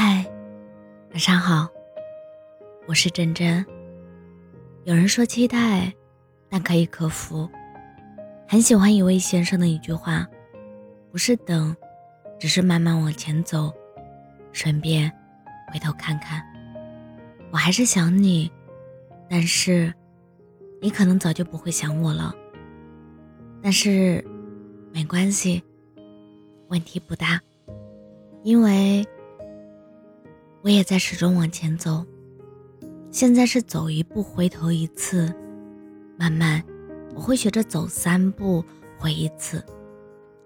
嗨，晚上好，我是真真。有人说期待，但可以克服。很喜欢一位先生的一句话：不是等，只是慢慢往前走，顺便回头看看。我还是想你，但是你可能早就不会想我了。但是没关系，问题不大，因为。我也在始终往前走，现在是走一步回头一次，慢慢我会学着走三步回一次，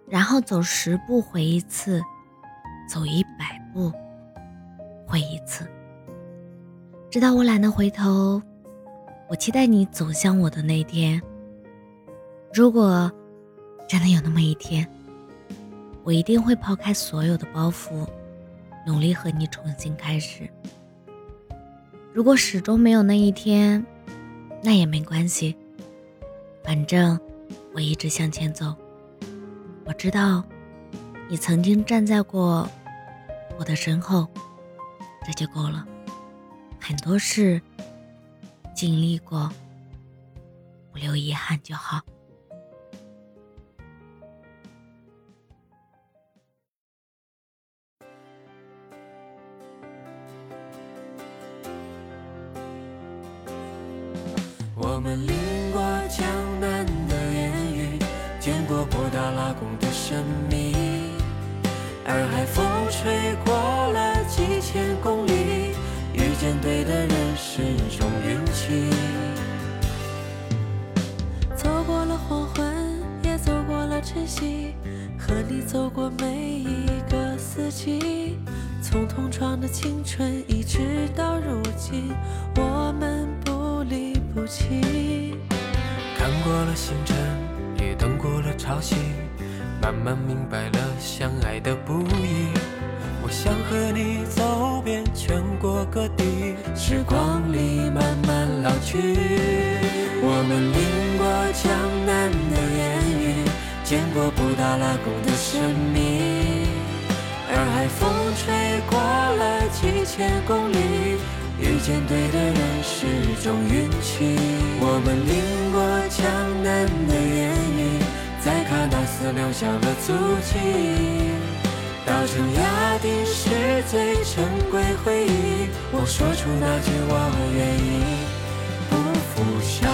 然后走十步回一次，走一百步回一次，直到我懒得回头。我期待你走向我的那天。如果真的有那么一天，我一定会抛开所有的包袱。努力和你重新开始。如果始终没有那一天，那也没关系。反正我一直向前走。我知道，你曾经站在过我的身后，这就够了。很多事经历过，不留遗憾就好。我们淋过江南的烟雨，见过布达拉宫的神秘，洱海风吹过了几千公里，遇见对的人是种运气。走过了黄昏，也走过了晨曦，和你走过每一个四季，从同窗的青春一直到如今，过了星辰，也等过了潮汐，慢慢明白了相爱的不易。我想和你走遍全国各地，时光里慢慢老去。我们淋过江南的烟雨，见过布达拉宫的神秘，洱海风吹过了几千公里。遇见对的人是种运气。我们淋过江南的烟雨，在喀纳斯留下了足迹。稻城亚丁是最珍贵回忆。我说出那句我愿意，不负相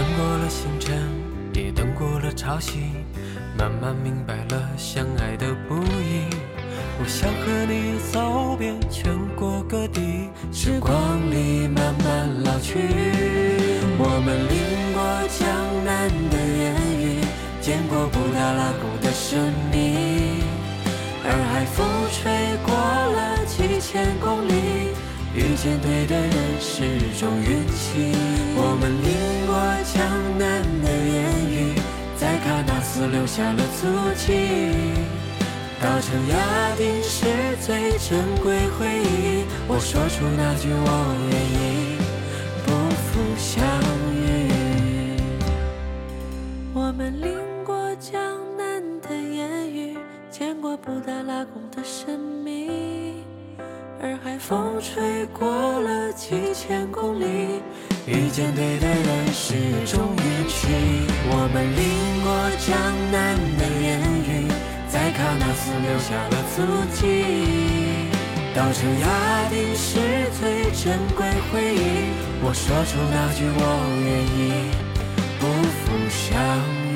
等过了星辰，也等过了潮汐，慢慢明白了相爱的不易。我想和你走遍全国各地，时光里慢慢老去。我们淋过江南的烟雨，见过布达拉宫的神秘，洱海风吹过了几千公里。遇见对的人是种运气。我们淋江南的烟雨，在喀纳斯留下了足迹。稻城亚丁是最珍贵回忆。我说出那句我愿意，不负相遇。我们淋过江南的烟雨，见过布达拉宫的神秘。洱海风吹过了几千公里，遇见对的人是种运气。我们淋过江南的烟雨，在喀纳斯留下了足迹。稻城亚丁是最珍贵回忆。我说出那句我愿意，不负相遇。